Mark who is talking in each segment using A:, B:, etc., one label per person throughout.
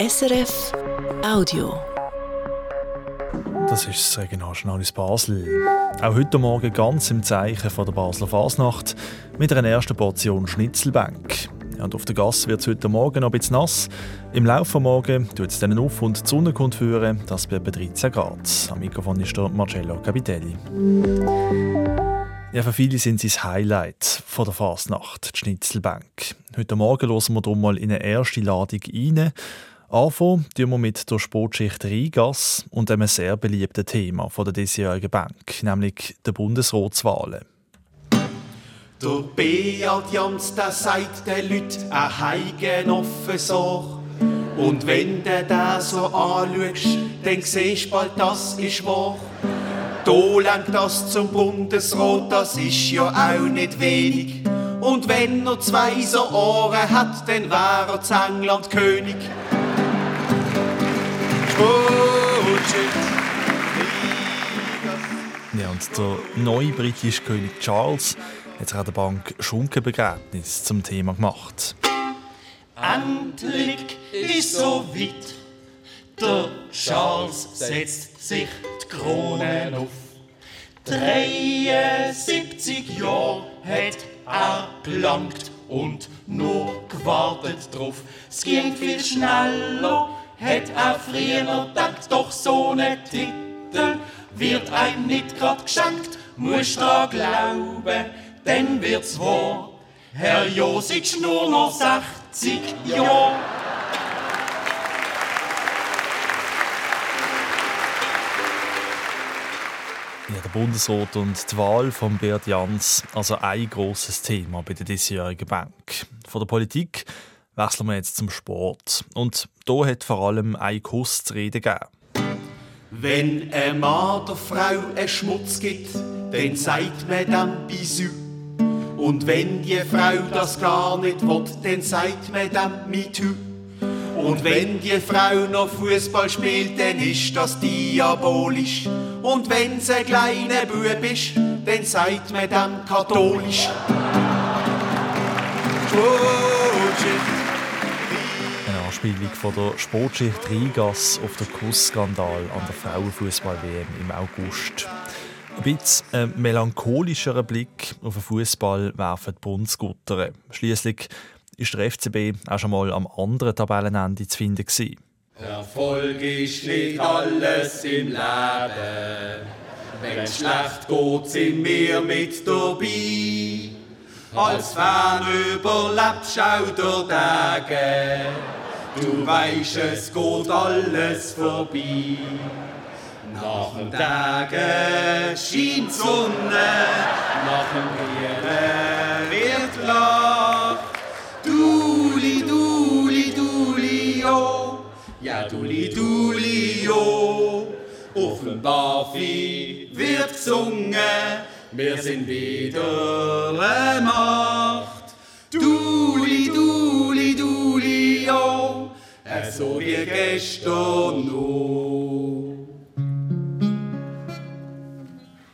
A: SRF Audio.
B: Das ist das Regionaljournal aus Basel. Auch heute Morgen ganz im Zeichen von der Basler Fasnacht mit einer ersten Portion Schnitzelbank. Und auf der Gasse wird es heute Morgen noch ein bisschen nass. Im Laufe des Morgen tut es dann auf und die Sonne kommt führen, das bei etwa 13 Grad. Am Mikrofon ist der Marcello Capitelli. Ja, für viele sind sie das Highlight von der Fasnacht, die Schnitzelbank. Heute Morgen hören wir darum mal in eine erste Ladung rein. Anfangen tun wir mit der Sportschicht Rheingasse und einem sehr beliebten Thema der diesjährigen Bank, nämlich der Bundesratswahlen.
C: Der Beat Jans, der sagt den Leuten eine heigen offen. Und wenn du den so anschaust, dann siehst du bald, das ist wahr. Da lenkt das zum Bundesrat, das ist ja auch nicht wenig. Und wenn er zwei so Ohren hat, dann wär er zu England König.
B: Ja, und der neue britische König Charles hat sich an der Bank Schunkenbegräbnis zum Thema gemacht.
C: Endlich ist so weit. Der Charles setzt sich die Krone auf. 73 Jahre hat er gelangt und nur gewartet drauf. Es ging viel schneller, hat er früher gedacht, doch so ne Titel wird einem nicht grad geschenkt. Musst dran glauben, dann wird's wahr. Herr Josic nur noch 60 Jahre.
B: Ja, der Bundesrat und die Wahl von Beat Jans, also ein grosses Thema bei der diesjährigen Bank. Von der Politik wechseln wir jetzt zum Sport. Und da hat vor allem ein Kuss zu reden gegeben.
C: Wenn ein Mann der Frau einen Schmutz gibt, dann sagt man dem Bisou. Und wenn die Frau das gar nicht will, dann sagt man dem MeToo. Und wenn die Frau noch Fußball spielt, dann ist das diabolisch. Und wenn sie ein kleiner Bub ist, dann sagt man dem katholisch.
B: Eine Anspielung von der Sportschicht Rigas auf den Kussskandal an der Frauenfußball-WM im August. Ein bisschen ein melancholischerer Blick auf den Fußball werfen die Bundsgutter. Schließlich ist der FCB auch schon mal am anderen Tabellenende zu finden.
C: Erfolg ist nicht alles im Leben. Wenn's schlecht geht, sind wir mit dabei. Als Fan überlebst auch der Tage. Du weißt, es geht alles vorbei. Nach dem Tage scheint Sonne, nach dem Bieren wird lacht. Duli, duli, duli, oh. Ja, duli, duli, oh. Auf dem Bafi wird gesungen, wir sind wieder Macht. So wie gestern noch.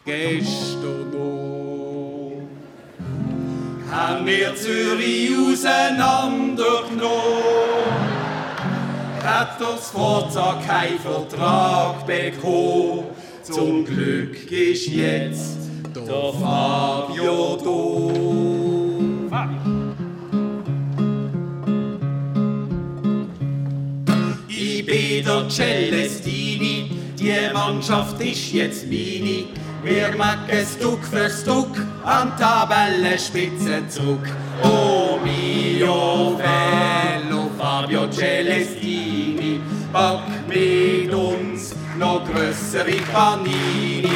C: Gestern noch haben wir Zürich auseinandergenommen. Hat das Forza keinen Vertrag bekommen. Zum Glück ist jetzt der Fabio da. Ich bin der Celestini, die Mannschaft ist jetzt meine. Wir machen Stück für Stück an Tabellenspitze zurück. Oh mio bello Fabio Celestini, back mit uns noch grössere Panini.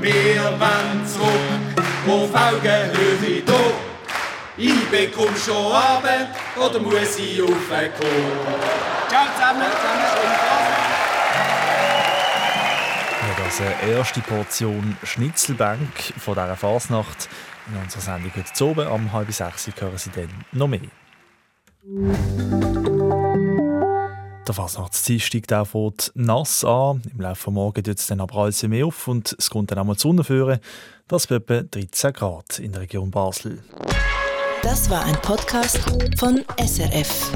C: Wir wollen zurück auf Augenhöhe da. Ich bekomme schon Abend oder muss ich aufkommen? Ciao zusammen, zusammen
B: Ja, das eine erste Portion Schnitzelbank von dieser Fasnacht. In unserer Sendung heute oben am halb sechs hören Sie dann noch mehr. Der Fasnachtsdienstag der fängt nass an. Im Laufe des Morgens tut es dann aber alles mehr auf und es kommt dann auch mal die Sonne führen. Das bei etwa 13 Grad in der Region Basel.
A: Das war ein Podcast von SRF.